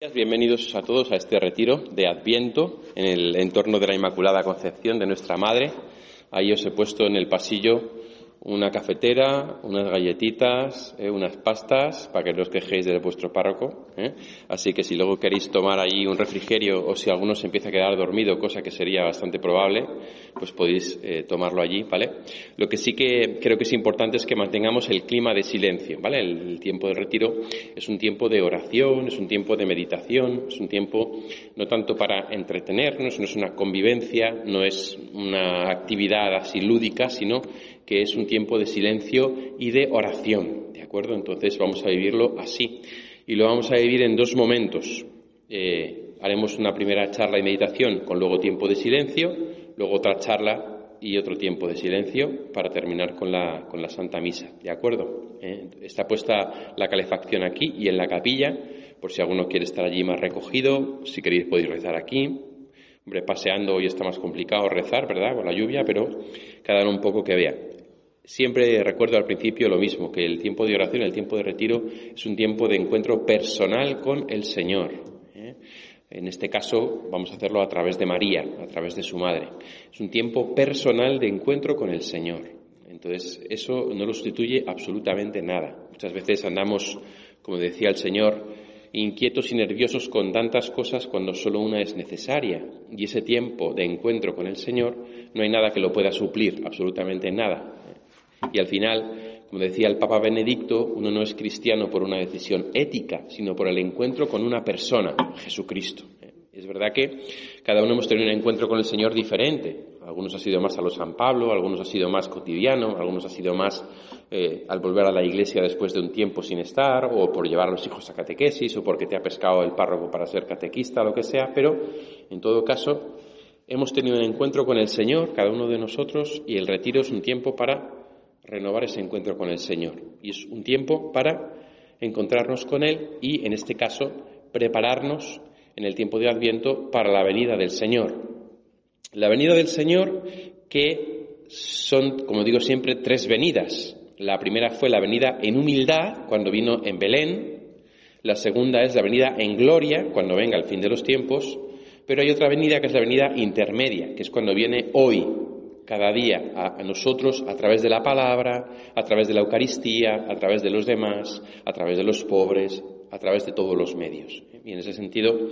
Bienvenidos a todos a este retiro de Adviento en el entorno de la Inmaculada Concepción de nuestra Madre. Ahí os he puesto en el pasillo una cafetera, unas galletitas, eh, unas pastas, para que no os quejéis de vuestro párroco. ¿eh? Así que si luego queréis tomar ahí un refrigerio o si alguno se empieza a quedar dormido, cosa que sería bastante probable, pues podéis eh, tomarlo allí, ¿vale? Lo que sí que creo que es importante es que mantengamos el clima de silencio, ¿vale? El, tiempo de retiro es un tiempo de oración, es un tiempo de meditación, es un tiempo no tanto para entretenernos, no es una convivencia, no es una actividad así lúdica, sino que es un tiempo de silencio y de oración, ¿de acuerdo? Entonces vamos a vivirlo así. Y lo vamos a vivir en dos momentos. Eh, haremos una primera charla y meditación con luego tiempo de silencio, luego otra charla y otro tiempo de silencio para terminar con la, con la Santa Misa, ¿de acuerdo? Eh, está puesta la calefacción aquí y en la capilla, por si alguno quiere estar allí más recogido, si queréis podéis rezar aquí, Hombre, paseando hoy está más complicado rezar, ¿verdad? Con la lluvia, pero cada uno un poco que vea. Siempre recuerdo al principio lo mismo, que el tiempo de oración, el tiempo de retiro, es un tiempo de encuentro personal con el Señor. ¿eh? En este caso vamos a hacerlo a través de María, a través de su madre. Es un tiempo personal de encuentro con el Señor. Entonces, eso no lo sustituye absolutamente nada. Muchas veces andamos, como decía el Señor, inquietos y nerviosos con tantas cosas cuando solo una es necesaria. Y ese tiempo de encuentro con el Señor no hay nada que lo pueda suplir, absolutamente nada. Y al final, como decía el Papa Benedicto, uno no es cristiano por una decisión ética, sino por el encuentro con una persona, Jesucristo. Es verdad que cada uno hemos tenido un encuentro con el Señor diferente. Algunos ha sido más a lo San Pablo, algunos ha sido más cotidiano, algunos ha sido más eh, al volver a la iglesia después de un tiempo sin estar, o por llevar a los hijos a catequesis, o porque te ha pescado el párroco para ser catequista, lo que sea, pero en todo caso hemos tenido un encuentro con el Señor, cada uno de nosotros, y el retiro es un tiempo para renovar ese encuentro con el Señor. Y es un tiempo para encontrarnos con Él y, en este caso, prepararnos en el tiempo de Adviento para la venida del Señor. La venida del Señor que son, como digo siempre, tres venidas. La primera fue la venida en humildad, cuando vino en Belén. La segunda es la venida en gloria, cuando venga el fin de los tiempos. Pero hay otra venida que es la venida intermedia, que es cuando viene hoy, cada día a, nosotros a través de la palabra, a través de la Eucaristía, a través de los demás, a través de los pobres, a través de todos los medios. Y en ese sentido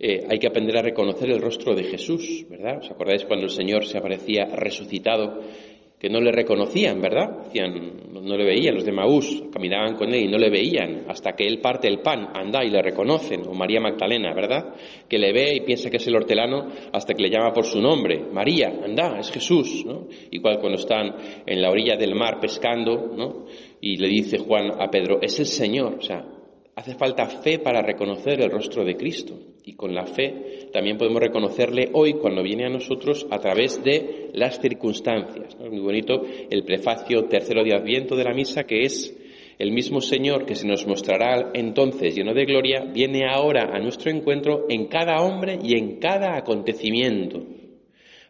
eh, hay que aprender a reconocer el rostro de Jesús, ¿verdad? ¿Os acordáis cuando el Señor se aparecía resucitado que no le reconocían, ¿verdad? Decían, no le veían, los de Maús caminaban con él y no le veían, hasta que él parte el pan, anda y le reconocen, o María Magdalena, ¿verdad? Que le ve y piensa que es el hortelano hasta que le llama por su nombre, María, anda, es Jesús, ¿no? Igual cuando están en la orilla del mar pescando, ¿no? Y le dice Juan a Pedro, es el Señor, o sea, hace falta fe para reconocer el rostro de Cristo. Y con la fe también podemos reconocerle hoy cuando viene a nosotros a través de las circunstancias. Es muy bonito el prefacio tercero de Adviento de la misa que es el mismo Señor que se nos mostrará entonces lleno de gloria, viene ahora a nuestro encuentro en cada hombre y en cada acontecimiento,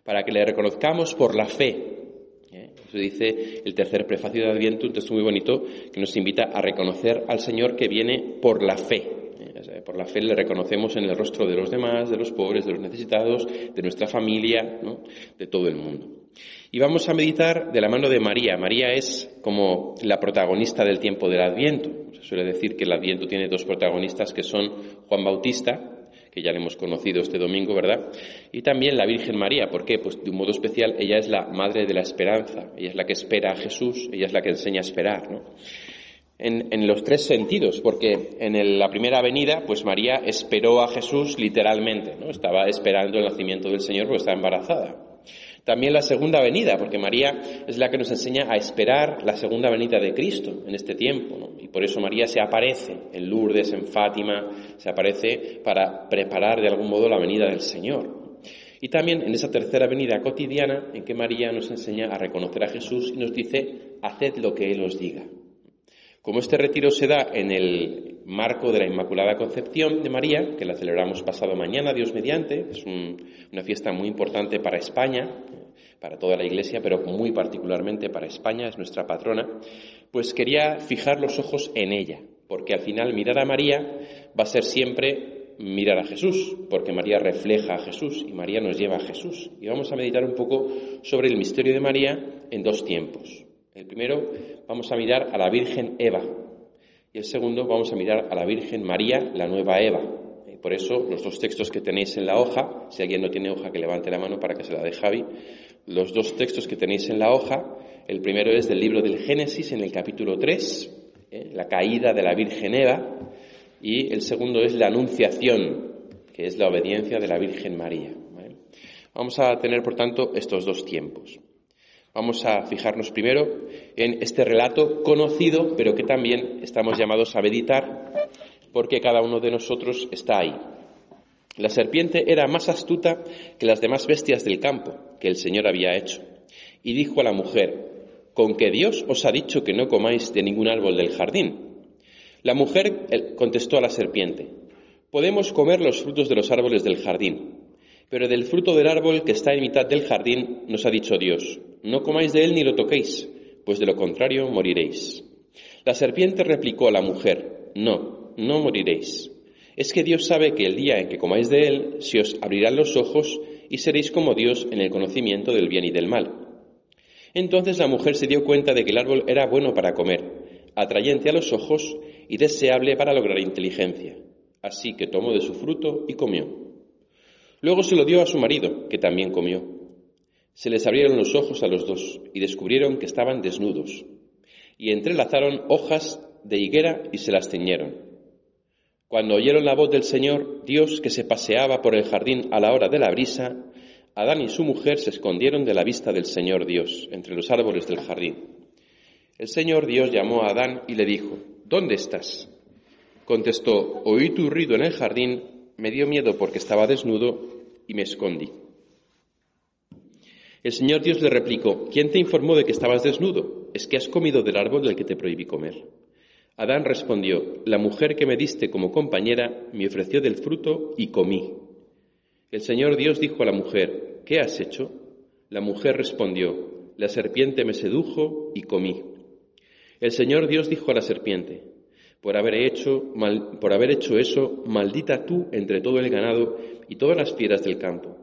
para que le reconozcamos por la fe. ¿Eh? Eso dice el tercer prefacio de Adviento, un texto muy bonito que nos invita a reconocer al Señor que viene por la fe. Por la fe le reconocemos en el rostro de los demás, de los pobres, de los necesitados, de nuestra familia, de todo el mundo. Y vamos a meditar de la mano de María. María es como la protagonista del tiempo del Adviento. Se suele decir que el Adviento tiene dos protagonistas que son Juan Bautista, que ya le hemos conocido este domingo, ¿verdad? Y también la Virgen María. ¿Por qué? Pues de un modo especial ella es la madre de la esperanza. Ella es la que espera a Jesús, ella es la que enseña a esperar, ¿no? En, los tres sentidos, porque en la primera venida, pues María esperó a Jesús literalmente, ¿no? Estaba esperando el nacimiento del Señor porque estaba embarazada. También la segunda venida, porque María es la que nos enseña a esperar la segunda venida de Cristo en este tiempo. Y por eso María se aparece en Lourdes, en Fátima, se aparece para preparar de algún modo la venida del Señor. Y también en esa tercera venida cotidiana en que María nos enseña a reconocer a Jesús y nos dice, haced lo que Él os diga. Como este retiro se da en el marco de la Inmaculada Concepción de María, que la celebramos pasado mañana, Dios mediante, es una fiesta muy importante para España, para toda la Iglesia, pero muy particularmente para España, es nuestra patrona, pues quería fijar los ojos en ella, porque al final mirar a María va a ser siempre mirar a Jesús, porque María refleja a Jesús y María nos lleva a Jesús. Y vamos a meditar un poco sobre el misterio de María en dos tiempos. El primero vamos a mirar a la Virgen Eva y el segundo vamos a mirar a la Virgen María, la nueva Eva. Por eso los dos textos que tenéis en la hoja, si alguien no tiene hoja que levante la mano para que se la dé Javi, los dos textos que tenéis en la hoja, el primero es del libro del Génesis en el capítulo 3, ¿eh? la caída de la Virgen Eva, y el segundo es la Anunciación, que es la obediencia de la Virgen María. Vamos a tener, por tanto, estos dos tiempos. Vamos a fijarnos primero en este relato conocido, pero que también estamos llamados a meditar, porque cada uno de nosotros está ahí. La serpiente era más astuta que las demás bestias del campo que el Señor había hecho, y dijo a la mujer, ¿con que Dios os ha dicho que no comáis de ningún árbol del jardín? La mujer contestó a la serpiente, podemos comer los frutos de los árboles del jardín, pero del fruto del árbol que está en mitad del jardín nos ha dicho Dios, no comáis de él ni lo toquéis, pues de lo contrario moriréis. La serpiente replicó a la mujer, no, no moriréis es que Dios sabe que el día en que comáis de él se os abrirán los ojos y seréis como Dios en el conocimiento del bien y del mal. Entonces la mujer se dio cuenta de que el árbol era bueno para comer, atrayente a los ojos y deseable para lograr inteligencia. Así que tomó de su fruto y comió. Luego se lo dio a su marido, que también comió. Se les abrieron los ojos a los dos y descubrieron que estaban desnudos. Y entrelazaron hojas de higuera y se las ceñieron. Cuando oyeron la voz del Señor, Dios que se paseaba por el jardín a la hora de la brisa, Adán y su mujer se escondieron de la vista del Señor Dios entre los árboles del jardín. El Señor Dios llamó a Adán y le dijo, ¿Dónde estás? Contestó, oí tu ruido en el jardín, me dio miedo porque estaba desnudo y me escondí. El Señor Dios le replicó, ¿quién te informó de que estabas desnudo? Es que has comido del árbol del que te prohibí comer. Adán respondió, La mujer que me diste como compañera me ofreció del fruto y comí. El Señor Dios dijo a la mujer, ¿qué has hecho? La mujer respondió, La serpiente me sedujo y comí. El Señor Dios dijo a la serpiente, por haber, hecho, por haber hecho eso, maldita tú entre todo el ganado y todas las fieras del campo.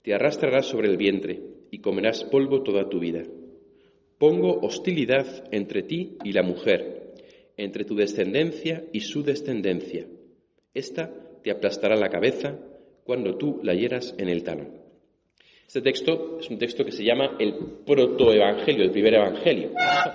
Te arrastrarás sobre el vientre y comerás polvo toda tu vida. Pongo hostilidad entre ti y la mujer entre tu descendencia y su descendencia. Esta te aplastará la cabeza cuando tú la hieras en el talón. Este texto es un texto que se llama el protoevangelio, el primer evangelio.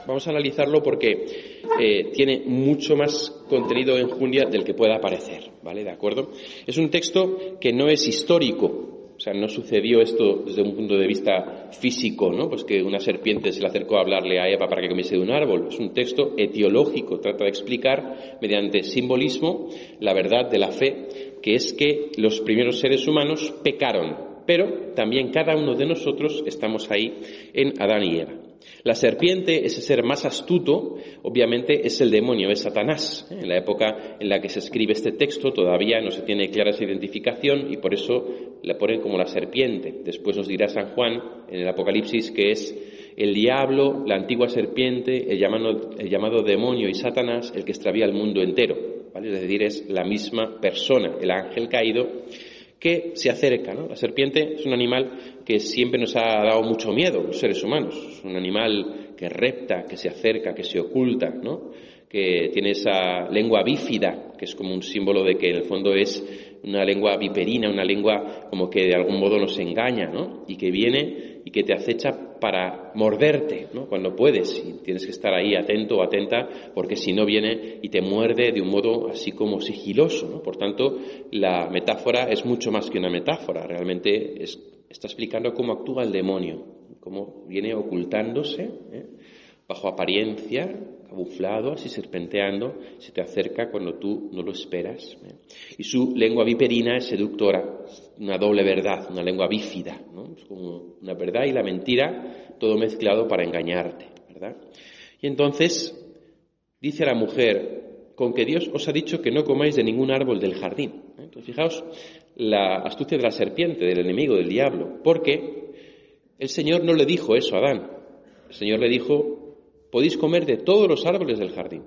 Vamos a analizarlo porque eh, tiene mucho más contenido en Julia del que pueda parecer, ¿vale? ¿De acuerdo? Es un texto que no es histórico, o sea, no sucedió esto desde un punto de vista físico, ¿no? Pues que una serpiente se le acercó a hablarle a Eva para que comiese de un árbol. Es un texto etiológico, trata de explicar mediante simbolismo la verdad de la fe, que es que los primeros seres humanos pecaron, pero también cada uno de nosotros estamos ahí en Adán y Eva. La serpiente, ese ser más astuto, obviamente es el demonio, es Satanás. En la época en la que se escribe este texto todavía no se tiene clara esa identificación y por eso la ponen como la serpiente. Después nos dirá San Juan en el Apocalipsis que es el diablo, la antigua serpiente, el llamado, demonio y Satanás, el que extravía el mundo entero. ¿vale? Es decir, es la misma persona, el ángel caído, que se acerca. ¿no? La serpiente es un animal que siempre nos ha dado mucho miedo, los seres humanos. Es un animal que repta, que se acerca, que se oculta, ¿no? que tiene esa lengua bífida, que es como un símbolo de que en el fondo es una lengua viperina, una lengua como que de algún modo nos engaña, ¿no? Y que viene y que te acecha para morderte, ¿no? Cuando puedes y tienes que estar ahí atento o atenta porque si no viene y te muerde de un modo así como sigiloso. Por tanto, la metáfora es mucho más que una metáfora, realmente es está explicando cómo actúa el demonio, cómo viene ocultándose ¿eh? bajo apariencia, camuflado, así serpenteando, se te acerca cuando tú no lo esperas. ¿eh? Y su lengua viperina es seductora, una doble verdad, una lengua bífida, ¿no? es como una verdad y la mentira, todo mezclado para engañarte, ¿verdad? Y entonces dice la mujer, con que Dios os ha dicho que no comáis de ningún árbol del jardín. ¿eh? Entonces, fijaos la astucia de la serpiente, del enemigo, del diablo, porque el Señor no le dijo eso a Adán. El Señor le dijo, podéis comer de todos los árboles del jardín.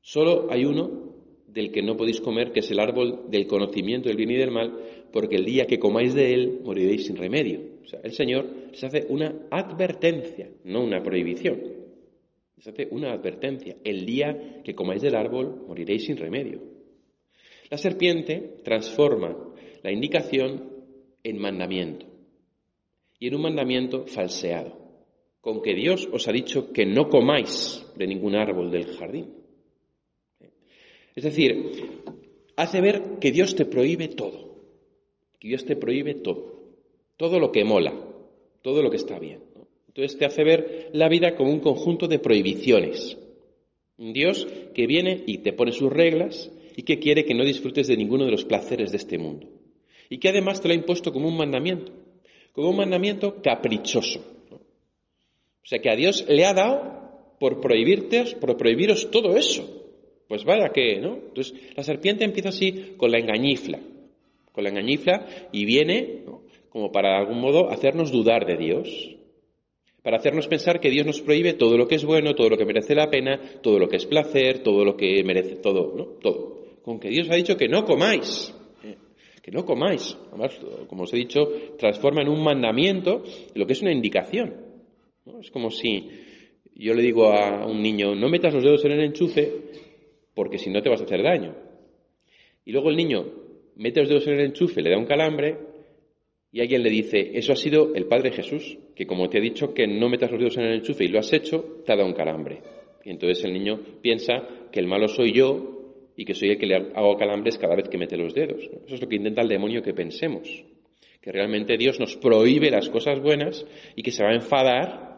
Solo hay uno del que no podéis comer, que es el árbol del conocimiento del bien y del mal, porque el día que comáis de él moriréis sin remedio. O sea, el Señor se hace una advertencia, no una prohibición. Se hace una advertencia. El día que comáis del árbol, moriréis sin remedio. La serpiente transforma la indicación en mandamiento. Y en un mandamiento falseado. Con que Dios os ha dicho que no comáis de ningún árbol del jardín. Es decir, hace ver que Dios te prohíbe todo. Que Dios te prohíbe todo. Todo lo que mola. Todo lo que está bien. Entonces te hace ver la vida como un conjunto de prohibiciones. Un Dios que viene y te pone sus reglas y que quiere que no disfrutes de ninguno de los placeres de este mundo. Y que además te lo ha impuesto como un mandamiento, como un mandamiento caprichoso. O sea que a Dios le ha dado por prohibirte, por prohibiros todo eso. Pues vaya que, ¿no? Entonces la serpiente empieza así con la engañifla, con la engañifla y viene como para de algún modo hacernos dudar de Dios, para hacernos pensar que Dios nos prohíbe todo lo que es bueno, todo lo que merece la pena, todo lo que es placer, todo lo que merece, todo, ¿no? Todo. Con que Dios ha dicho que no comáis, ¿eh? que no comáis. Además, como os he dicho, transforma en un mandamiento lo que es una indicación. Es como si yo le digo a un niño, no metas los dedos en el enchufe porque si no te vas a hacer daño. Y luego el niño mete los dedos en el enchufe, le da un calambre y alguien le dice, eso ha sido el Padre Jesús, que como te ha dicho que no metas los dedos en el enchufe y lo has hecho, te ha dado un calambre. Y entonces el niño piensa que el malo soy yo y que soy el que le hago calambres cada vez que mete los dedos. Eso es lo que intenta el demonio que pensemos. Que realmente Dios nos prohíbe las cosas buenas y que se va a enfadar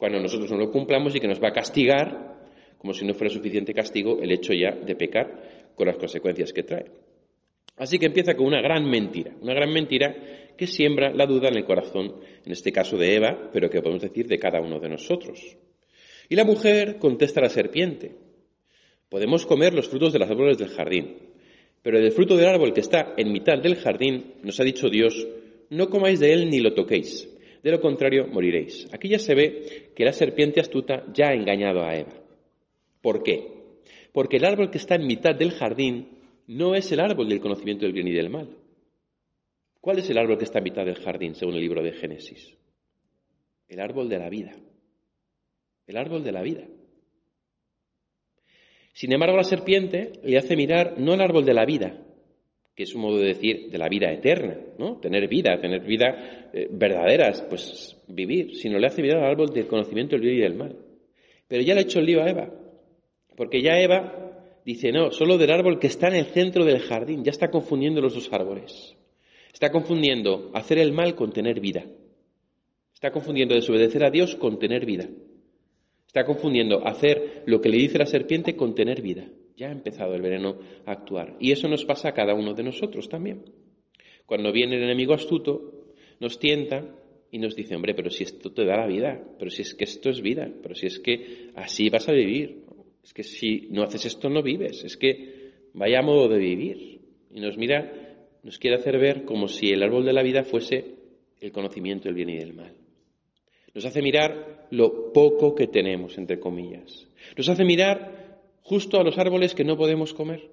cuando nosotros no lo cumplamos y que nos va a castigar como si no fuera suficiente castigo el hecho ya de pecar con las consecuencias que trae. Así que empieza con una gran mentira, una gran mentira que siembra la duda en el corazón, en este caso de Eva, pero que podemos decir de cada uno de nosotros. Y la mujer contesta a la serpiente, podemos comer los frutos de los árboles del jardín, pero del fruto del árbol que está en mitad del jardín, nos ha dicho Dios, no comáis de él ni lo toquéis, de lo contrario moriréis. Aquí ya se ve que la serpiente astuta ya ha engañado a Eva. ¿Por qué? Porque el árbol que está en mitad del jardín no es el árbol del conocimiento del bien y del mal. ¿Cuál es el árbol que está en mitad del jardín, según el libro de Génesis? El árbol de la vida. El árbol de la vida. Sin embargo, la serpiente le hace mirar no el árbol de la vida, que es un modo de decir de la vida eterna, ¿no? Tener vida, tener vida eh, verdaderas, pues vivir, sino le hace mirar al árbol del conocimiento del bien y del mal. Pero ya le ha hecho el lío a Eva, porque ya Eva Dice, no, solo del árbol que está en el centro del jardín. Ya está confundiendo los dos árboles. Está confundiendo hacer el mal con tener vida. Está confundiendo desobedecer a Dios con tener vida. Está confundiendo hacer lo que le dice la serpiente con tener vida. Ya ha empezado el veneno a actuar. Y eso nos pasa a cada uno de nosotros también. Cuando viene el enemigo astuto, nos tienta y nos dice, hombre, pero si esto te da la vida, pero si es que esto es vida, pero si es que así vas a vivir. Es que si no haces esto no vives, es que vaya modo de vivir. Y nos mira, nos quiere hacer ver como si el árbol de la vida fuese el conocimiento del bien y del mal. Nos hace mirar lo poco que tenemos, entre comillas. Nos hace mirar justo a los árboles que no podemos comer,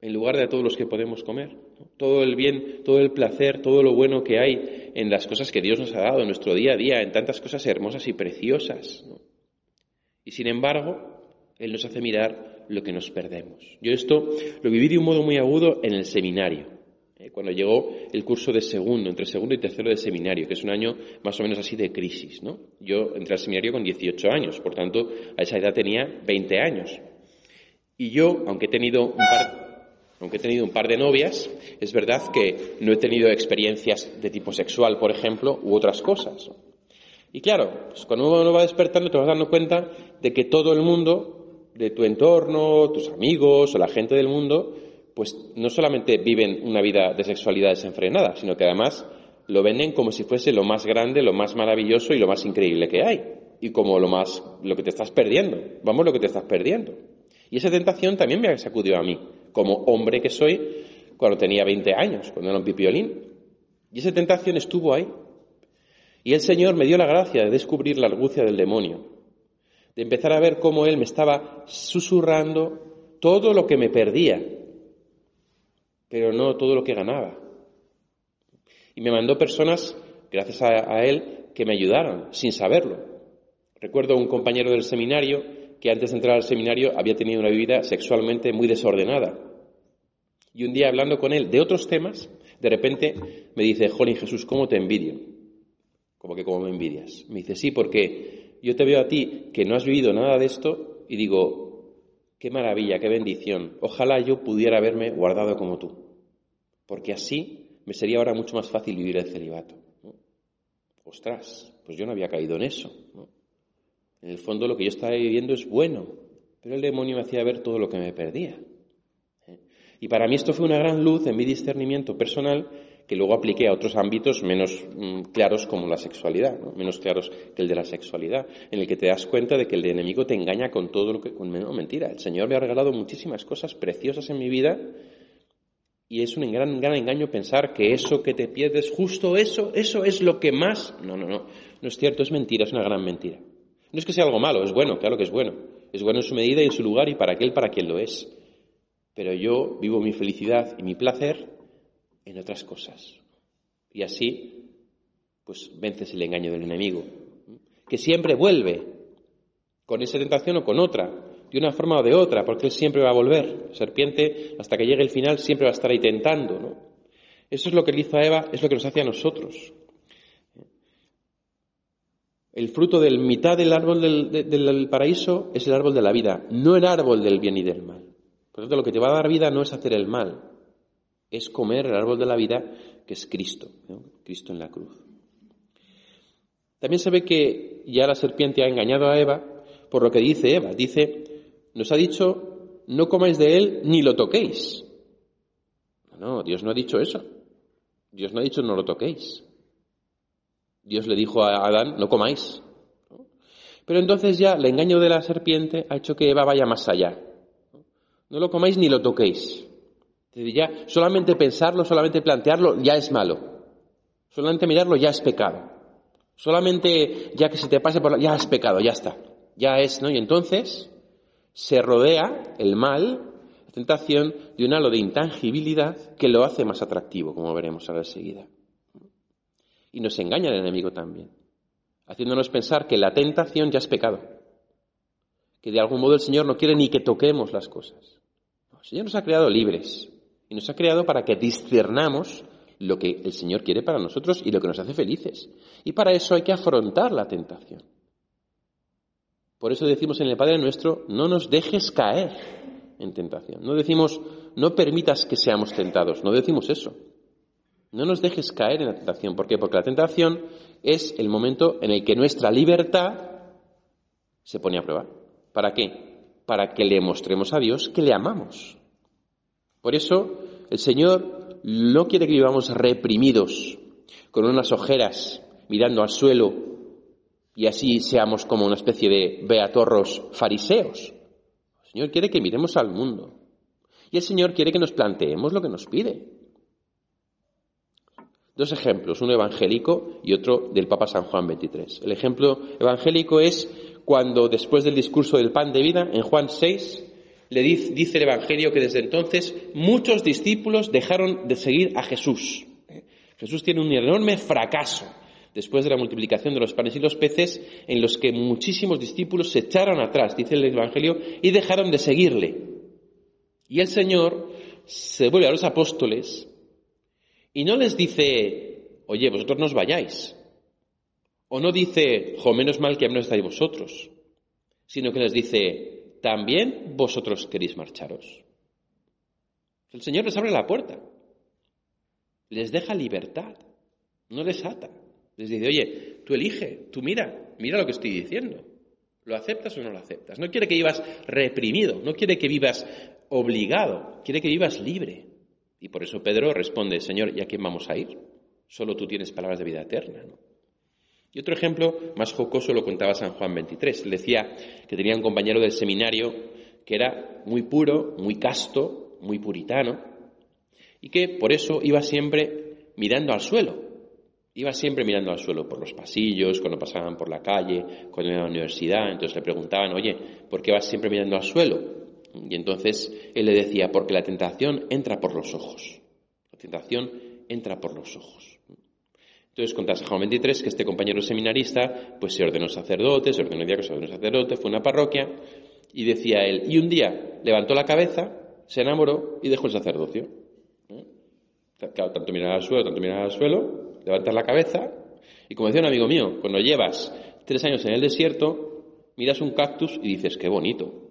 en lugar de a todos los que podemos comer. Todo el bien, todo el placer, todo lo bueno que hay en las cosas que Dios nos ha dado en nuestro día a día, en tantas cosas hermosas y preciosas. Y sin embargo, él nos hace mirar lo que nos perdemos. Yo esto lo viví de un modo muy agudo en el seminario, eh, cuando llegó el curso de segundo, entre segundo y tercero de seminario, que es un año más o menos así de crisis. ¿no? Yo entré al seminario con 18 años, por tanto, a esa edad tenía 20 años. Y yo, aunque he tenido un par, Aunque he tenido un par de novias, es verdad que no he tenido experiencias de tipo sexual, por ejemplo, u otras cosas. Y claro, pues cuando uno va despertando te vas dando cuenta de que todo el mundo, de tu entorno, tus amigos o la gente del mundo, pues no solamente viven una vida de sexualidad desenfrenada, sino que además lo venden como si fuese lo más grande, lo más maravilloso y lo más increíble que hay. Y como lo más, lo que te estás perdiendo. Vamos, lo que te estás perdiendo. Y esa tentación también me ha sacudido a mí, como hombre que soy, cuando tenía 20 años, cuando era un pipiolín. Y esa tentación estuvo ahí, y el Señor me dio la gracia de descubrir la argucia del demonio, de empezar a ver cómo Él me estaba susurrando todo lo que me perdía, pero no todo lo que ganaba. Y me mandó personas, gracias a, Él, que me ayudaron, sin saberlo. Recuerdo un compañero del seminario que antes de entrar al seminario había tenido una vida sexualmente muy desordenada. Y un día hablando con él de otros temas, de repente me dice, Jolín Jesús, ¿cómo te envidio? Como que como me envidias. Me dice, sí, porque yo te veo a ti que no has vivido nada de esto y digo, qué maravilla, qué bendición. Ojalá yo pudiera haberme guardado como tú. Porque así me sería ahora mucho más fácil vivir el celibato. Ostras, pues yo no había caído en eso. En el fondo lo que yo estaba viviendo es bueno, pero el demonio me hacía ver todo lo que me perdía. ¿eh? Y para mí esto fue una gran luz en mi discernimiento personal que luego apliqué a otros ámbitos menos mm, claros como la sexualidad, menos claros que el de la sexualidad, en el que te das cuenta de que el enemigo te engaña con todo lo que... No, mentira, el Señor me ha regalado muchísimas cosas preciosas en mi vida y es un gran, gran engaño pensar que eso que te pierdes, justo eso, eso es lo que más... No, no, no, no es cierto, es mentira, es una gran mentira. No es que sea algo malo, es bueno, claro que es bueno. Es bueno en su medida y en su lugar y para aquel para quien lo es. Pero yo vivo mi felicidad y mi placer en otras cosas. Y así, pues vences el engaño del enemigo, que siempre vuelve con esa tentación o con otra, de una forma o de otra, porque él siempre va a volver. serpiente, hasta que llegue el final, siempre va a estar ahí tentando. ¿no? Eso es lo que le hizo a Eva, es lo que nos hace a nosotros. El fruto del mitad del árbol del, paraíso es el árbol de la vida, no el árbol del bien y del mal. Por lo tanto, lo que te va a dar vida no es hacer el mal, es comer el árbol de la vida que es Cristo, Cristo en la cruz. También se ve que ya la serpiente ha engañado a Eva por lo que dice Eva. Dice, nos ha dicho, no comáis de él ni lo toquéis. No, Dios no ha dicho eso. Dios no ha dicho no lo toquéis. Dios le dijo a Adán, no comáis. Pero entonces ya el engaño de la serpiente ha hecho que Eva vaya más allá. No lo comáis ni lo toquéis. Ya solamente pensarlo, solamente plantearlo, ya es malo. Solamente mirarlo ya es pecado. Solamente ya que se te pase por la... ya es pecado, ya está. Ya es, ¿no? Y entonces se rodea el mal, la tentación, de un halo de intangibilidad que lo hace más atractivo, como veremos ahora enseguida. Y nos engaña el enemigo también, haciéndonos pensar que la tentación ya es pecado, que de algún modo el Señor no quiere ni que toquemos las cosas. El Señor nos ha creado libres, y nos ha creado para que discernamos lo que el Señor quiere para nosotros y lo que nos hace felices. Y para eso hay que afrontar la tentación. Por eso decimos en el Padre nuestro, no nos dejes caer en tentación. No decimos, no permitas que seamos tentados. No decimos eso. No nos dejes caer en la tentación. ¿Por qué? Porque la tentación es el momento en el que nuestra libertad se pone a prueba. ¿Para qué? Para que le mostremos a Dios que le amamos. Por eso el Señor no quiere que vivamos reprimidos, con unas ojeras, mirando al suelo, y así seamos como una especie de beatorros fariseos. El Señor quiere que miremos al mundo. Y el Señor quiere que nos planteemos lo que nos pide. Dos ejemplos, uno evangélico y otro del Papa San Juan XXIII. El ejemplo evangélico es cuando después del discurso del pan de vida, en Juan 6, le dice, el Evangelio que desde entonces muchos discípulos dejaron de seguir a Jesús. Jesús tiene un enorme fracaso después de la multiplicación de los panes y los peces, en los que muchísimos discípulos se echaron atrás, dice el Evangelio, y dejaron de seguirle. Y el Señor se vuelve a los apóstoles y no les dice, oye, vosotros no os vayáis. O no dice, jo, menos mal que no estáis vosotros, sino que les dice, ¿también vosotros queréis marcharos? El Señor les abre la puerta, les deja libertad, no les ata. Les dice, oye, tú elige, tú mira, mira lo que estoy diciendo. ¿Lo aceptas o no lo aceptas? No quiere que vivas reprimido, no quiere que vivas obligado, quiere que vivas libre. Y por eso Pedro responde, Señor, ¿y a quién vamos a ir? Solo tú tienes palabras de vida eterna. Y otro ejemplo más jocoso lo contaba San Juan 23. Él decía que tenía un compañero del seminario que era muy puro, muy casto, muy puritano, y que por eso iba siempre mirando al suelo. Iba siempre mirando al suelo por los pasillos, cuando pasaban por la calle, cuando iba a la universidad. Entonces le preguntaban, oye, ¿por qué vas siempre mirando al suelo? Y entonces él le decía, porque la tentación entra por los ojos. La tentación entra por los ojos. Entonces contaba San Juan 23 que este compañero seminarista pues se ordenó sacerdote, se ordenó diácono, se ordenó sacerdote, fue a una parroquia y decía él, y un día levantó la cabeza, se enamoró y dejó el sacerdocio. ¿Eh? Claro, tanto mirar al suelo, tanto mirar al suelo, levantas la cabeza y como decía un amigo mío, cuando llevas tres años en el desierto, miras un cactus y dices, qué bonito.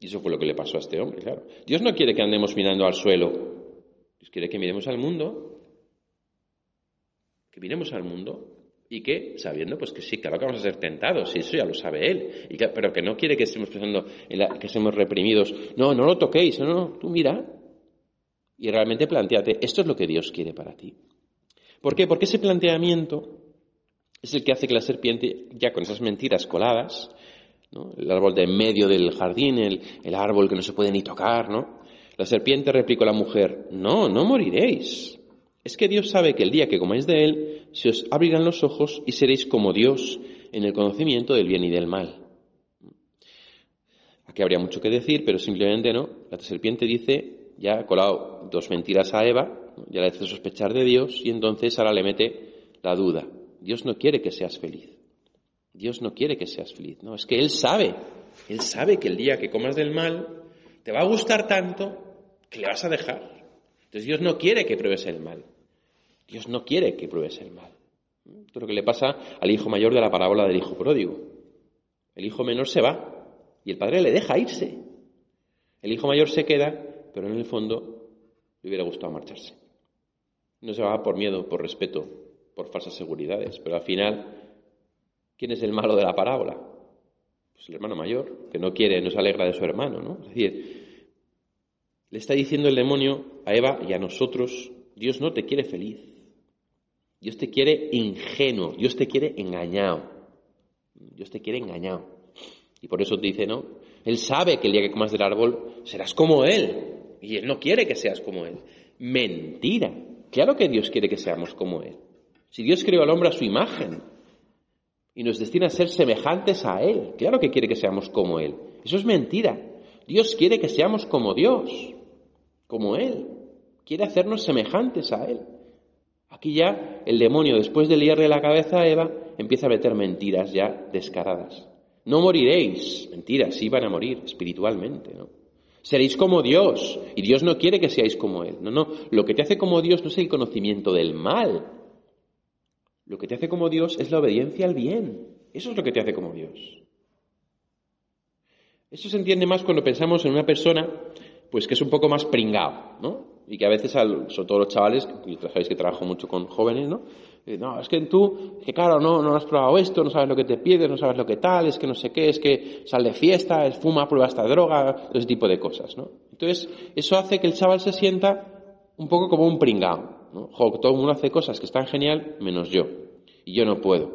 Y eso fue lo que le pasó a este hombre, claro. Dios no quiere que andemos mirando al suelo, Dios quiere que miremos al mundo, que miremos al mundo y que, sabiendo pues que sí, claro que vamos a ser tentados, y eso ya lo sabe Él, y pero que no quiere que estemos pensando en que estemos reprimidos. No, no lo toquéis, no, no, tú mira y realmente planteate, esto es lo que Dios quiere para ti. ¿Por qué? Porque ese planteamiento es el que hace que la serpiente, ya con esas mentiras coladas, el árbol de en medio del jardín, el, el, árbol que no se puede ni tocar, ¿no? La serpiente replicó a la mujer, no, no moriréis. Es que Dios sabe que el día que comáis de él, se os abrirán los ojos y seréis como Dios en el conocimiento del bien y del mal. Aquí habría mucho que decir, pero simplemente no. La serpiente dice, ya ha colado dos mentiras a Eva, ya le hace sospechar de Dios y entonces ahora le mete la duda. Dios no quiere que seas feliz. Dios no quiere que seas feliz. No, es que Él sabe. Él sabe que el día que comas del mal te va a gustar tanto que le vas a dejar. Entonces Dios no quiere que pruebes el mal. Dios no quiere que pruebes el mal. Esto es lo que le pasa al hijo mayor de la parábola del hijo pródigo. El hijo menor se va y el padre le deja irse. El hijo mayor se queda, pero en el fondo le hubiera gustado marcharse. No se va por miedo, por respeto, por falsas seguridades, pero al final, ¿quién es el malo de la parábola? Pues el hermano mayor, que no quiere, no se alegra de su hermano, ¿no? Es decir, le está diciendo el demonio a Eva y a nosotros, Dios no te quiere feliz. Dios te quiere ingenuo, Dios te quiere engañado. Dios te quiere engañado. Y por eso te dice, no, Él sabe que el día que comas del árbol serás como Él. Y Él no quiere que seas como Él. Mentira. Claro que Dios quiere que seamos como Él. Si Dios creó al hombre a su imagen y nos destina a ser semejantes a Él, claro que quiere que seamos como Él. Eso es mentira. Dios quiere que seamos como Dios, como Él. Quiere hacernos semejantes a Él. Aquí ya el demonio, después de liarle la cabeza a Eva, empieza a meter mentiras ya descaradas. No moriréis. Mentiras, sí van a morir espiritualmente, ¿no? Seréis como Dios, y Dios no quiere que seáis como Él. No, no, lo que te hace como Dios no es el conocimiento del mal. Lo que te hace como Dios es la obediencia al bien. Eso es lo que te hace como Dios. Eso se entiende más cuando pensamos en una persona, pues que es un poco más pringado, ¿no? Y que a veces, sobre todo los chavales, y sabéis que trabajo mucho con jóvenes, ¿no? Eh, no, es que tú, que claro, no, no has probado esto, no sabes lo que te pides, no sabes lo que tal, es que no sé qué, es que sal de fiesta, es fuma, prueba esta droga, ese tipo de cosas, ¿no? Entonces, eso hace que el chaval se sienta un poco como un pringao, todo el mundo hace cosas que están genial, menos yo. Y yo no puedo,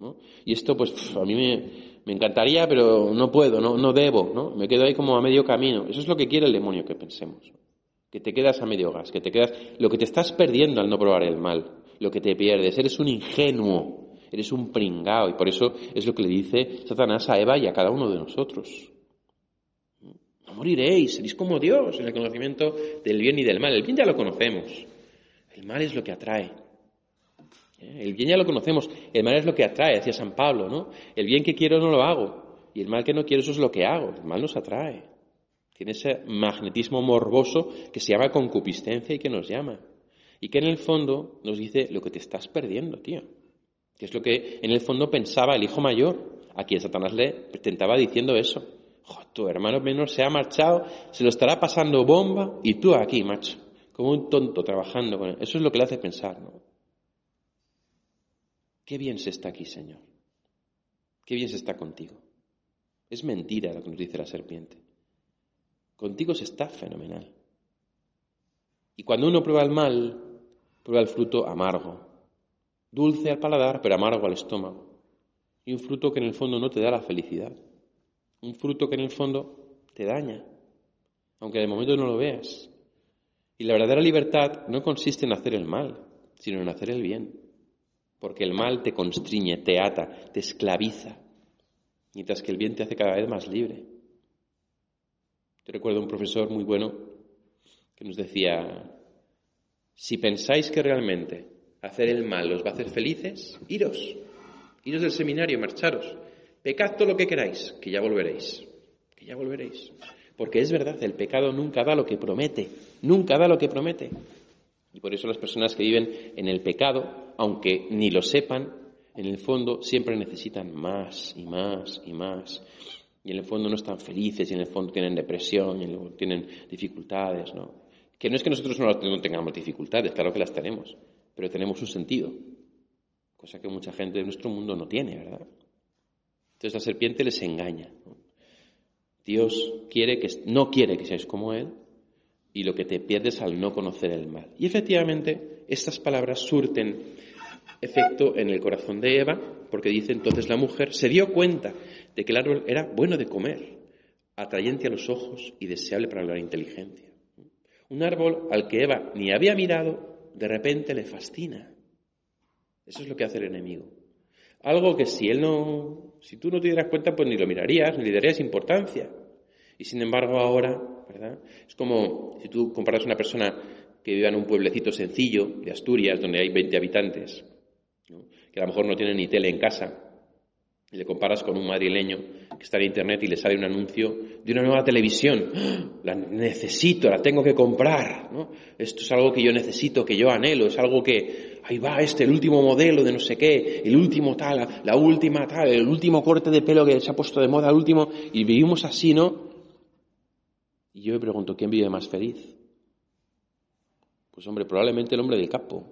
¿no? Y esto, pues, a mí me, encantaría, pero no puedo, no, no debo, ¿no? Me quedo ahí como a medio camino. Eso es lo que quiere el demonio que pensemos. Que te quedas a medio gas, que te quedas, lo que te estás perdiendo al no probar el mal lo que te pierdes. Eres un ingenuo, eres un pringao. Y por eso es lo que le dice Satanás a Eva y a cada uno de nosotros. No moriréis, seréis como Dios en el conocimiento del bien y del mal. El bien ya lo conocemos. El mal es lo que atrae. ¿Eh? El bien ya lo conocemos. El mal es lo que atrae, decía San Pablo, ¿no? El bien que quiero no lo hago. Y el mal que no quiero, eso es lo que hago. El mal nos atrae. Tiene ese magnetismo morboso que se llama concupiscencia y que nos llama. Y que en el fondo nos dice lo que te estás perdiendo, tío. Que es lo que en el fondo pensaba el hijo mayor, a quien Satanás le presentaba diciendo eso. tu hermano menor se ha marchado, se lo estará pasando bomba y tú aquí, macho, como un tonto trabajando con él. Eso es lo que le hace pensar, ¿no? Qué bien se está aquí, Señor. Qué bien se está contigo. Es mentira lo que nos dice la serpiente. Contigo se está fenomenal. Y cuando uno prueba el mal, prueba el fruto amargo, dulce al paladar, pero amargo al estómago. Y un fruto que en el fondo no te da la felicidad. Un fruto que en el fondo te daña, aunque de momento no lo veas. Y la verdadera libertad no consiste en hacer el mal, sino en hacer el bien. Porque el mal te constriñe, te ata, te esclaviza, mientras que el bien te hace cada vez más libre. Yo recuerdo un profesor muy bueno que nos decía, si pensáis que realmente hacer el mal os va a hacer felices, iros, iros del seminario, marcharos, pecad todo lo que queráis, que ya volveréis, que ya volveréis. Porque es verdad, el pecado nunca da lo que promete, nunca da lo que promete. Y por eso las personas que viven en el pecado, aunque ni lo sepan, en el fondo siempre necesitan más y más y más. Y en el fondo no están felices, y en el fondo tienen depresión, y tienen dificultades, ¿no? Que no es que nosotros no, tengamos dificultades, claro que las tenemos, pero tenemos un sentido, cosa que mucha gente de nuestro mundo no tiene, ¿verdad? Entonces la serpiente les engaña. Dios quiere que, no quiere que seáis como Él y lo que te pierdes al no conocer el mal. Y efectivamente estas palabras surten efecto en el corazón de Eva, porque dice entonces la mujer se dio cuenta de que el árbol era bueno de comer, atrayente a los ojos y deseable para la inteligencia. Un árbol al que Eva ni había mirado, de repente le fascina. Eso es lo que hace el enemigo. Algo que si él no, si tú no te dieras cuenta, pues ni lo mirarías, ni le darías importancia. Y sin embargo ahora, ¿verdad? Es como si tú comparas a una persona que vive en un pueblecito sencillo de Asturias, donde hay 20 habitantes, que a lo mejor no tiene ni tele en casa, y le comparas con un madrileño que está en internet y le sale un anuncio de una nueva televisión. ¡Ah! La necesito, la tengo que comprar. ¿no? Esto es algo que yo necesito, que yo anhelo, es algo que, ahí va este, el último modelo de no sé qué, el último tal, la última tal, el último corte de pelo que se ha puesto de moda, el último, y vivimos así, ¿no? Y yo me pregunto, ¿quién vive más feliz? Pues hombre, probablemente el hombre del campo.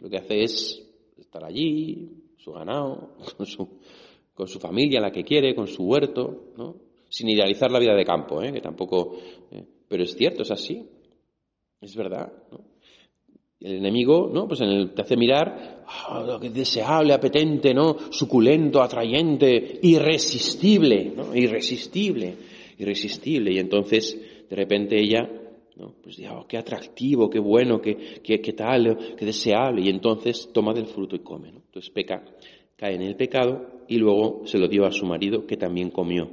Lo que hace es estar allí, su ganado, con su, con su familia, la que quiere, con su huerto, ¿no? Sin idealizar la vida de campo, ¿eh? que tampoco. ¿eh? pero es cierto, es así. Es verdad, ¿no? El enemigo, ¿no? Pues en el, te hace mirar oh, lo que es deseable, apetente, ¿no? Suculento, atrayente, irresistible, ¿no? Irresistible, irresistible. Y entonces, de repente ella, ¿no? Pues diga, oh, qué atractivo, qué bueno, qué, qué, qué tal, qué deseable. Y entonces toma del fruto y come, ¿no? Entonces peca cae en el pecado y luego se lo dio a su marido que también comió.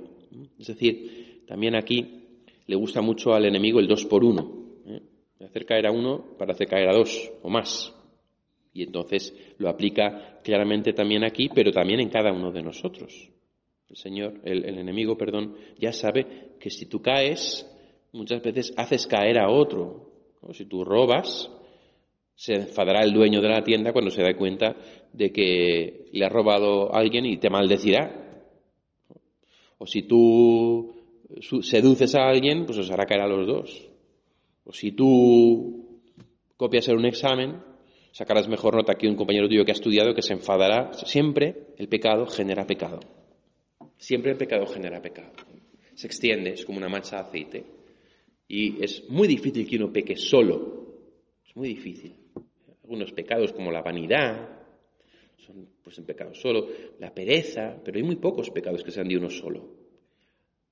Es decir, también aquí le gusta mucho al enemigo el dos por uno. ¿eh? Hacer caer a uno para hacer caer a dos o más. Y entonces lo aplica claramente también aquí, pero también en cada uno de nosotros. Señor, el, enemigo, perdón, ya sabe que si tú caes, muchas veces haces caer a otro. Si tú robas, se enfadará el dueño de la tienda cuando se da cuenta de que le ha robado a alguien y te maldecirá. O si tú seduces a alguien, pues os hará caer a los dos. O si tú copias en un examen, sacarás mejor nota que un compañero tuyo que ha estudiado que se enfadará. Siempre el pecado genera pecado. Siempre el pecado genera pecado. Se extiende, es como una mancha de aceite. Y es muy difícil que uno peque solo. Es muy difícil. Algunos pecados como la vanidad son pues en pecado solo, la pereza, pero hay muy pocos pecados que sean de uno solo.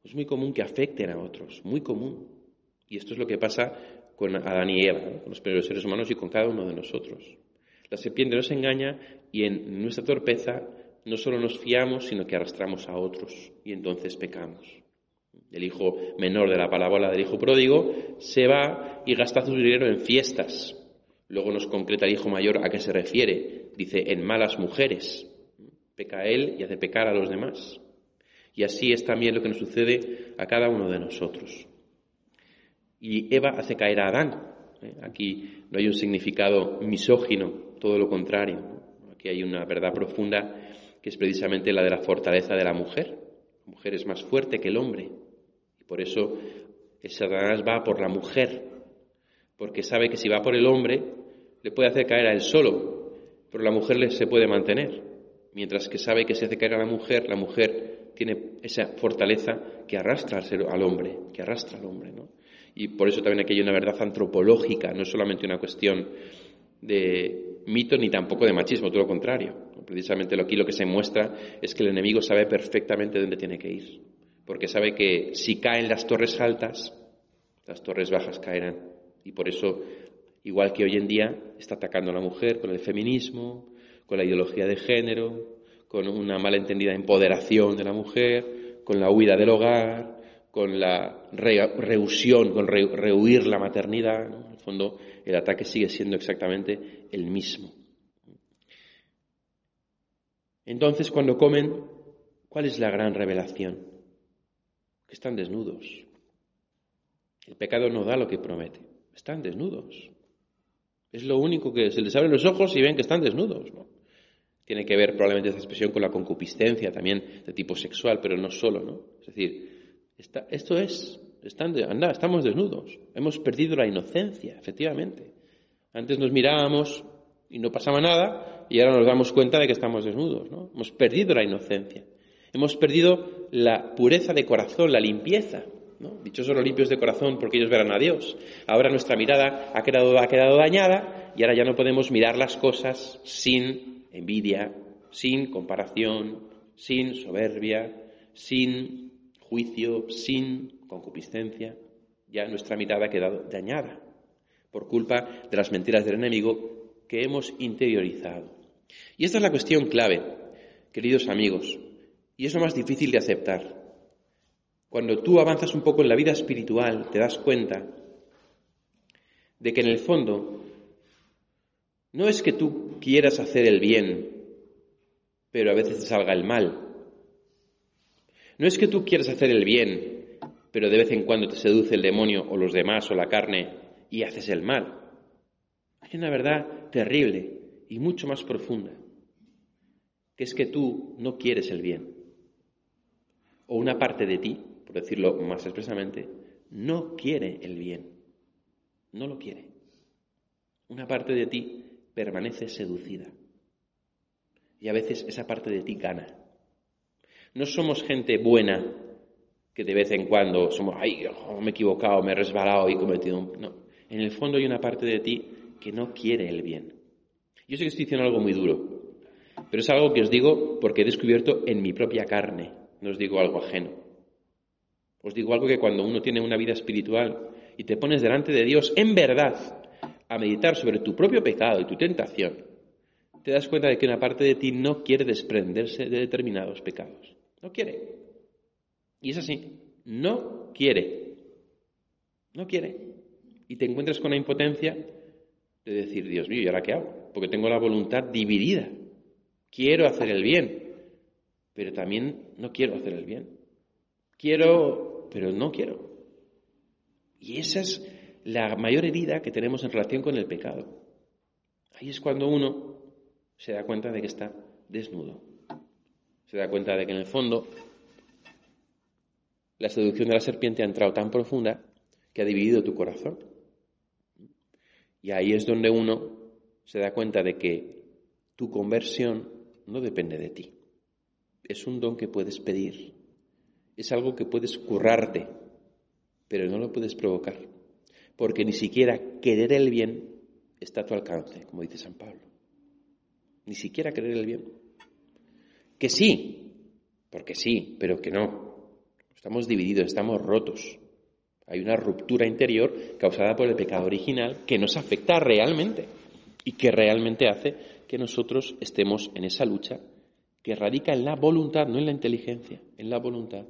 Es muy común que afecten a otros, muy común. Y esto es lo que pasa con Adán y Eva, con los primeros seres humanos y con cada uno de nosotros. La serpiente nos engaña y en nuestra torpeza no solo nos fiamos, sino que arrastramos a otros y entonces pecamos. El hijo menor de la parábola del hijo pródigo se va y gasta su dinero en fiestas, Luego nos concreta el hijo mayor a qué se refiere. Dice, en malas mujeres. Peca él y hace pecar a los demás. Y así es también lo que nos sucede a cada uno de nosotros. Y Eva hace caer a Adán. ¿eh? Aquí no hay un significado misógino, todo lo contrario. Aquí hay una verdad profunda que es precisamente la de la fortaleza de la mujer. La mujer es más fuerte que el hombre. Y por eso Satanás va por la mujer, porque sabe que si va por el hombre, le puede hacer caer a él solo, pero la mujer se puede mantener. Mientras que sabe que si hace caer a la mujer, la mujer tiene esa fortaleza que arrastra al hombre, que arrastra al hombre, ¿no? Y por eso también aquí hay una verdad antropológica, no es solamente una cuestión de mito ni tampoco de machismo, todo lo contrario. Precisamente aquí lo que se muestra es que el enemigo sabe perfectamente dónde tiene que ir, porque sabe que si caen las torres altas, las torres bajas caerán. Y por eso, igual que hoy en día, está atacando a la mujer con el feminismo, con la ideología de género, con una malentendida empoderación de la mujer, con la huida del hogar, con la reusión, con rehuir la maternidad. En el fondo, el ataque sigue siendo exactamente el mismo. Entonces, cuando comen, ¿cuál es la gran revelación? Que están desnudos. El pecado no da lo que promete. Están desnudos. Es lo único que se les abren los ojos y ven que están desnudos. Tiene que ver probablemente esta expresión con la concupiscencia también de tipo sexual, pero no solo, ¿no? Es decir, esto es, están anda, estamos desnudos. Hemos perdido la inocencia, efectivamente. Antes nos mirábamos y no pasaba nada y ahora nos damos cuenta de que estamos desnudos. ¿no? Hemos perdido la inocencia. Hemos perdido la pureza de corazón, la limpieza. ¿no? Dichosos los limpios de corazón porque ellos verán a Dios. Ahora nuestra mirada ha quedado, ha quedado dañada y ahora ya no podemos mirar las cosas sin envidia, sin comparación, sin soberbia, sin juicio, sin concupiscencia, ya nuestra mirada ha quedado dañada por culpa de las mentiras del enemigo que hemos interiorizado. Y esta es la cuestión clave, queridos amigos, y es lo más difícil de aceptar. Cuando tú avanzas un poco en la vida espiritual, te das cuenta de que en el fondo no es que tú quieras hacer el bien, pero a veces te salga el mal. No es que tú quieras hacer el bien, pero de vez en cuando te seduce el demonio o los demás o la carne y haces el mal. Hay una verdad terrible y mucho más profunda, que es que tú no quieres el bien. O una parte de ti, por decirlo más expresamente, no quiere el bien. No lo quiere. Una parte de ti permanece seducida. Y a veces esa parte de ti gana. No somos gente buena que de vez en cuando somos, ay, me he equivocado, me he resbalado y he cometido un... No, en el fondo hay una parte de ti que no quiere el bien. Yo sé que estoy diciendo algo muy duro, pero es algo que os digo porque he descubierto en mi propia carne, no os digo algo ajeno. Os digo algo que cuando uno tiene una vida espiritual y te pones delante de Dios en verdad a meditar sobre tu propio pecado y tu tentación, te das cuenta de que una parte de ti no quiere desprenderse de determinados pecados. No quiere. Y es así. No quiere. No quiere. Y te encuentras con la impotencia de decir, Dios mío, ¿y ahora qué hago? Porque tengo la voluntad dividida. Quiero hacer el bien, pero también no quiero hacer el bien. Quiero, pero no quiero. Y esa es la mayor herida que tenemos en relación con el pecado. Ahí es cuando uno se da cuenta de que está desnudo se da cuenta de que en el fondo la seducción de la serpiente ha entrado tan profunda que ha dividido tu corazón. Y ahí es donde uno se da cuenta de que tu conversión no depende de ti. Es un don que puedes pedir. Es algo que puedes currarte, pero no lo puedes provocar. Porque ni siquiera querer el bien está a tu alcance, como dice San Pablo. Ni siquiera querer el bien. Que sí, porque sí, pero que no. Estamos divididos, estamos rotos. Hay una ruptura interior causada por el pecado original que nos afecta realmente y que realmente hace que nosotros estemos en esa lucha que radica en la voluntad, no en la inteligencia, en la voluntad.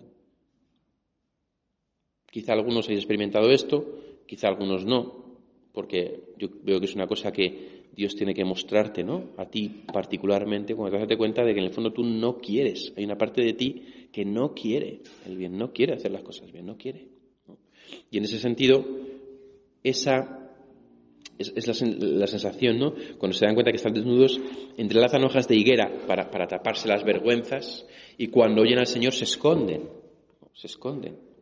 Quizá algunos hayáis experimentado esto, quizá algunos no, porque yo veo que es una cosa que Dios tiene que mostrarte, ¿no? A ti particularmente, cuando te das cuenta de que en el fondo tú no quieres. Hay una parte de ti que no quiere el bien, no quiere hacer las cosas bien, no quiere. Y en ese sentido, esa Es, la, sensación, ¿no? Cuando se dan cuenta que están desnudos, entrelazan hojas de higuera para taparse las vergüenzas y cuando oyen al Señor se esconden, se esconden.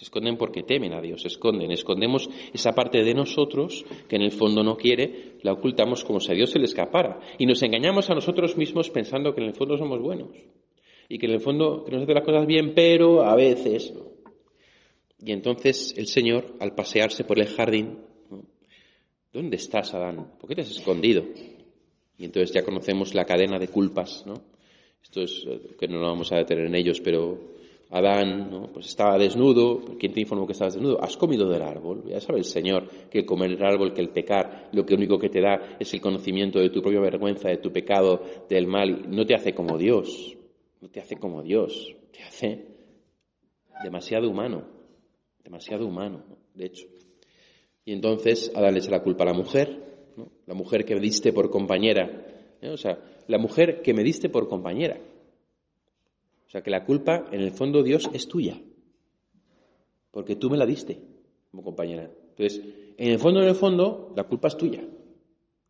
Se esconden porque temen a Dios, se esconden. Escondemos esa parte de nosotros que en el fondo no quiere, la ocultamos como si a Dios se le escapara. Y nos engañamos a nosotros mismos pensando que en el fondo somos buenos. Y que en el fondo que nos hace las cosas bien, pero a veces. Y entonces el Señor, al pasearse por el jardín, ¿dónde estás, Adán? ¿Por qué te has escondido? Y entonces ya conocemos la cadena de culpas, ¿no? Esto es eh, que no lo vamos a detener en ellos, pero Adán ¿no? pues estaba desnudo. ¿Quién te informó que estabas desnudo? Has comido del árbol. Ya sabe el Señor que comer el árbol, que el pecar, lo que único que te da es el conocimiento de tu propia vergüenza, de tu pecado, del mal. No te hace como Dios. No te hace como Dios. Te hace demasiado humano. Demasiado humano, de hecho. Y entonces Adán le echa la culpa a la mujer, la mujer que me diste por compañera. ¿eh? O sea, la mujer que me diste por compañera. O sea que la culpa, en el fondo, Dios es tuya. Porque tú me la diste como compañera. Entonces, en el fondo, en el fondo, la culpa es tuya.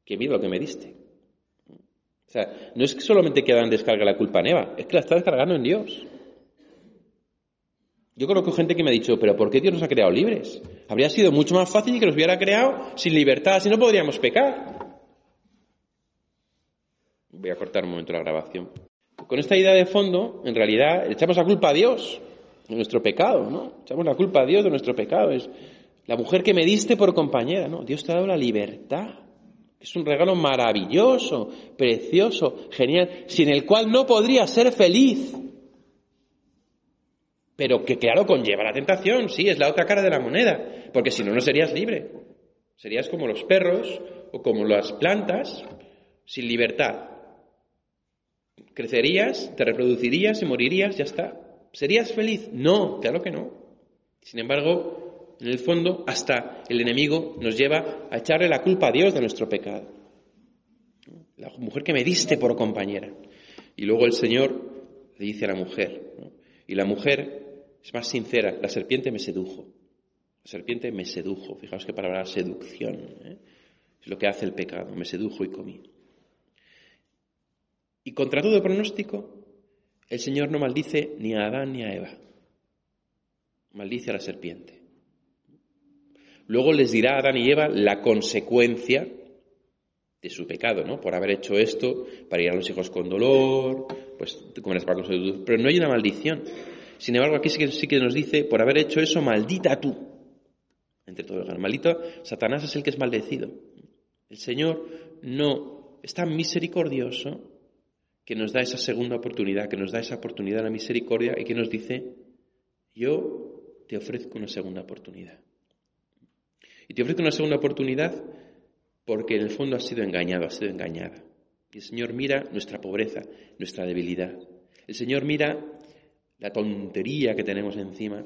Que mira lo que me diste. O sea, no es que solamente quedan descarga la culpa en Eva, es que la está descargando en Dios. Yo conozco gente que me ha dicho, pero ¿por qué Dios nos ha creado libres? Habría sido mucho más fácil que nos hubiera creado sin libertad, si no podríamos pecar. Voy a cortar un momento la grabación con esta idea de fondo, en realidad, echamos la culpa a Dios de nuestro pecado, ¿no? Echamos la culpa a Dios de nuestro pecado. Es la mujer que me diste por compañera, ¿no? Dios te ha dado la libertad. Es un regalo maravilloso, precioso, genial, sin el cual no podría ser feliz. Pero que claro, conlleva la tentación, sí, es la otra cara de la moneda, porque si no, no serías libre. Serías como los perros o como las plantas, sin libertad. ¿Crecerías? ¿Te reproducirías? ¿Y morirías? Ya está. ¿Serías feliz? No, claro que no. Sin embargo, en el fondo, hasta el enemigo nos lleva a echarle la culpa a Dios de nuestro pecado. La mujer que me diste por compañera. Y luego el Señor le dice a la mujer, y la mujer es más sincera, la serpiente me sedujo. La serpiente me sedujo. Fijaos qué palabra seducción. ¿eh? Es lo que hace el pecado. Me sedujo y comí. Y contra todo pronóstico, el Señor no maldice ni a Adán ni a Eva. Maldice a la serpiente. Luego les dirá a Adán y Eva la consecuencia de su pecado, ¿no? Por haber hecho esto, para ir a los hijos con dolor, pues comerás para Pero no hay una maldición. Sin embargo, aquí sí que, sí que nos dice, por haber hecho eso, maldita tú. Entre todos, maldito, Satanás es el que es maldecido. El Señor no es tan misericordioso que nos da esa segunda oportunidad, que nos da esa oportunidad de la misericordia y que nos dice, yo te ofrezco una segunda oportunidad. Y te ofrezco una segunda oportunidad porque en el fondo has sido engañado, has sido engañada. Y el Señor mira nuestra pobreza, nuestra debilidad. El Señor mira la tontería que tenemos encima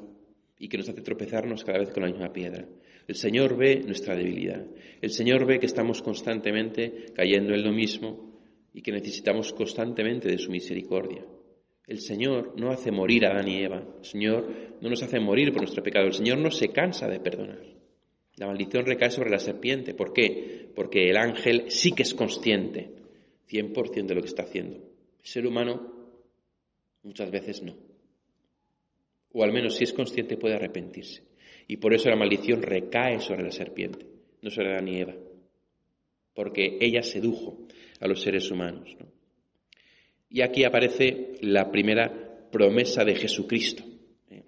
y que nos hace tropezarnos cada vez con la misma piedra. El Señor ve nuestra debilidad. El Señor ve que estamos constantemente cayendo en lo mismo y que necesitamos constantemente de su misericordia. El Señor no hace morir a Adán y Eva, el Señor no nos hace morir por nuestro pecado, el Señor no se cansa de perdonar. La maldición recae sobre la serpiente. ¿Por qué? Porque el ángel sí que es consciente 100% de lo que está haciendo. El ser humano muchas veces no. O al menos si es consciente puede arrepentirse. Y por eso la maldición recae sobre la serpiente, no sobre Adán y Eva. Porque ella sedujo, a los seres humanos. Y aquí aparece la primera promesa de Jesucristo, ¿eh?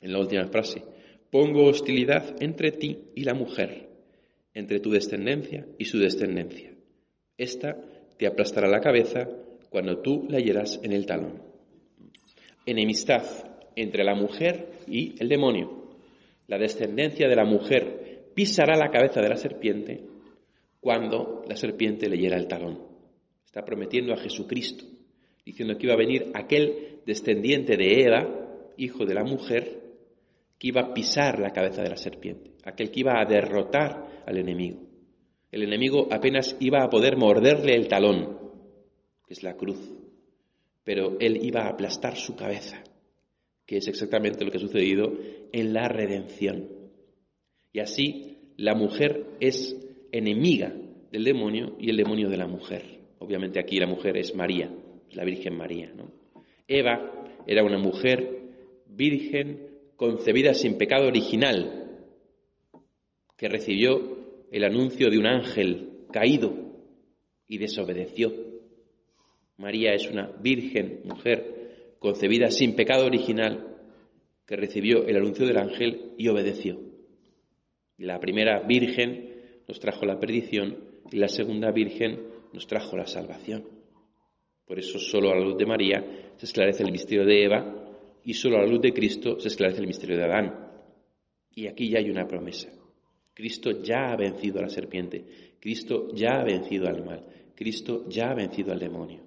en la última frase. Pongo hostilidad entre ti y la mujer, entre tu descendencia y su descendencia. Esta te aplastará la cabeza cuando tú la hieras en el talón. Enemistad entre la mujer y el demonio. La descendencia de la mujer pisará la cabeza de la serpiente cuando la serpiente le el talón. Está prometiendo a Jesucristo, diciendo que iba a venir aquel descendiente de Eva, hijo de la mujer, que iba a pisar la cabeza de la serpiente, aquel que iba a derrotar al enemigo. El enemigo apenas iba a poder morderle el talón, que es la cruz, pero él iba a aplastar su cabeza, que es exactamente lo que ha sucedido en la redención. Y así la mujer es enemiga del demonio y el demonio de la mujer. Obviamente aquí la mujer es María, la Virgen María. ¿no? Eva era una mujer virgen concebida sin pecado original, que recibió el anuncio de un ángel caído y desobedeció. María es una virgen mujer concebida sin pecado original, que recibió el anuncio del ángel y obedeció. La primera virgen nos trajo la perdición y la segunda virgen nos trajo la salvación. Por eso solo a la luz de María se esclarece el misterio de Eva y solo a la luz de Cristo se esclarece el misterio de Adán. Y aquí ya hay una promesa. Cristo ya ha vencido a la serpiente, Cristo ya ha vencido al mal, Cristo ya ha vencido al demonio.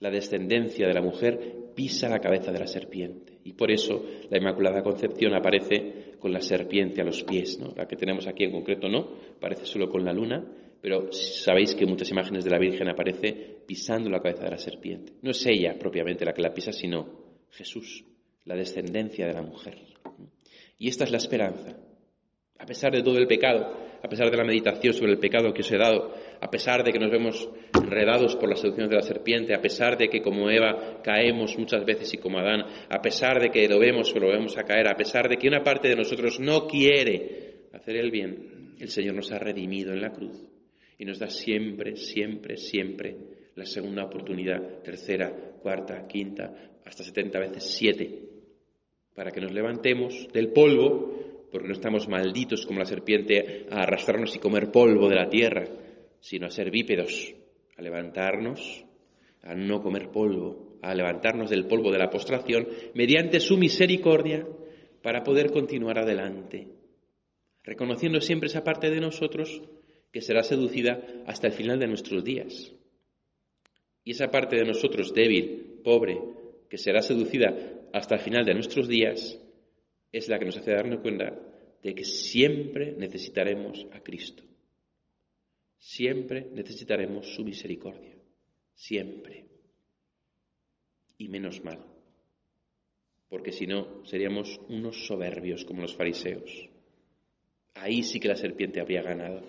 La descendencia de la mujer pisa la cabeza de la serpiente y por eso la Inmaculada Concepción aparece con la serpiente a los pies. ¿no? La que tenemos aquí en concreto no, aparece solo con la luna, pero sabéis que muchas imágenes de la Virgen aparece pisando la cabeza de la serpiente. No es ella propiamente la que la pisa, sino Jesús la descendencia de la mujer. Y esta es la esperanza. A pesar de todo el pecado, a pesar de la meditación sobre el pecado que os he dado, a pesar de que nos vemos enredados por las seducciones de la serpiente, a pesar de que como Eva caemos muchas veces y como Adán, a pesar de que lo vemos o lo vemos a caer, a pesar de que una parte de nosotros no quiere hacer el bien, el Señor nos ha redimido en la cruz y nos da siempre, siempre, siempre la segunda oportunidad, tercera, cuarta, quinta, hasta setenta veces siete para que nos levantemos del polvo, porque no estamos malditos como la serpiente a arrastrarnos y comer polvo de la tierra, sino a ser bípedos, a levantarnos, a no comer polvo, a levantarnos del polvo de la postración mediante su misericordia para poder continuar adelante, reconociendo siempre esa parte de nosotros que será seducida hasta el final de nuestros días. Y esa parte de nosotros débil, pobre, que será seducida hasta el final de nuestros días, es la que nos hace darnos cuenta de que siempre necesitaremos a Cristo. Siempre necesitaremos su misericordia. Siempre. Y menos mal. Porque si no, seríamos unos soberbios como los fariseos. Ahí sí que la serpiente había ganado.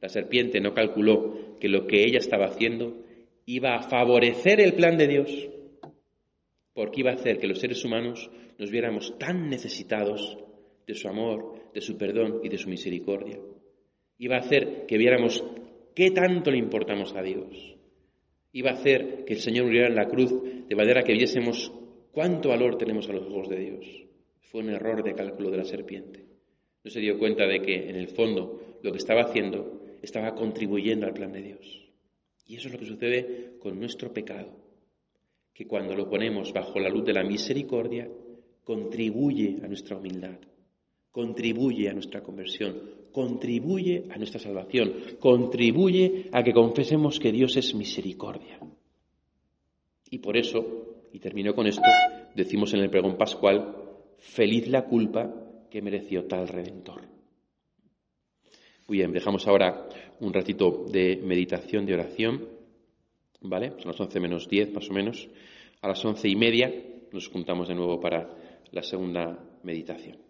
La serpiente no calculó que lo que ella estaba haciendo iba a favorecer el plan de Dios porque iba a hacer que los seres humanos nos viéramos tan necesitados de su amor, de su perdón y de su misericordia. Iba a hacer que viéramos qué tanto le importamos a Dios. Iba a hacer que el Señor muriera en la cruz de manera que viésemos cuánto valor tenemos a los ojos de Dios. Fue un error de cálculo de la serpiente. No se dio cuenta de que, en el fondo, lo que estaba haciendo estaba contribuyendo al plan de Dios. Y eso es lo que sucede con nuestro pecado que cuando lo ponemos bajo la luz de la misericordia, contribuye a nuestra humildad, contribuye a nuestra conversión, contribuye a nuestra salvación, contribuye a que confesemos que Dios es misericordia. Y por eso, y termino con esto, decimos en el pregón pascual, feliz la culpa que mereció tal redentor. Muy bien, dejamos ahora un ratito de meditación, de oración. ¿Vale? Son las once menos diez, más o menos. A las once y media nos juntamos de nuevo para la segunda meditación.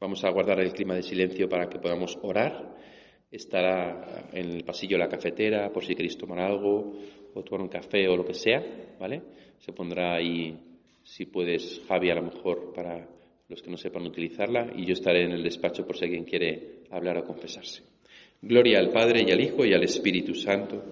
Vamos a guardar el clima de silencio para que podamos orar. Estará en el pasillo la cafetera por si queréis tomar algo o tomar un café o lo que sea, ¿vale? Se pondrá ahí, si puedes, Javi, a lo mejor para los que no sepan utilizarla, y yo estaré en el despacho por si alguien quiere hablar o confesarse. Gloria al Padre y al Hijo y al Espíritu Santo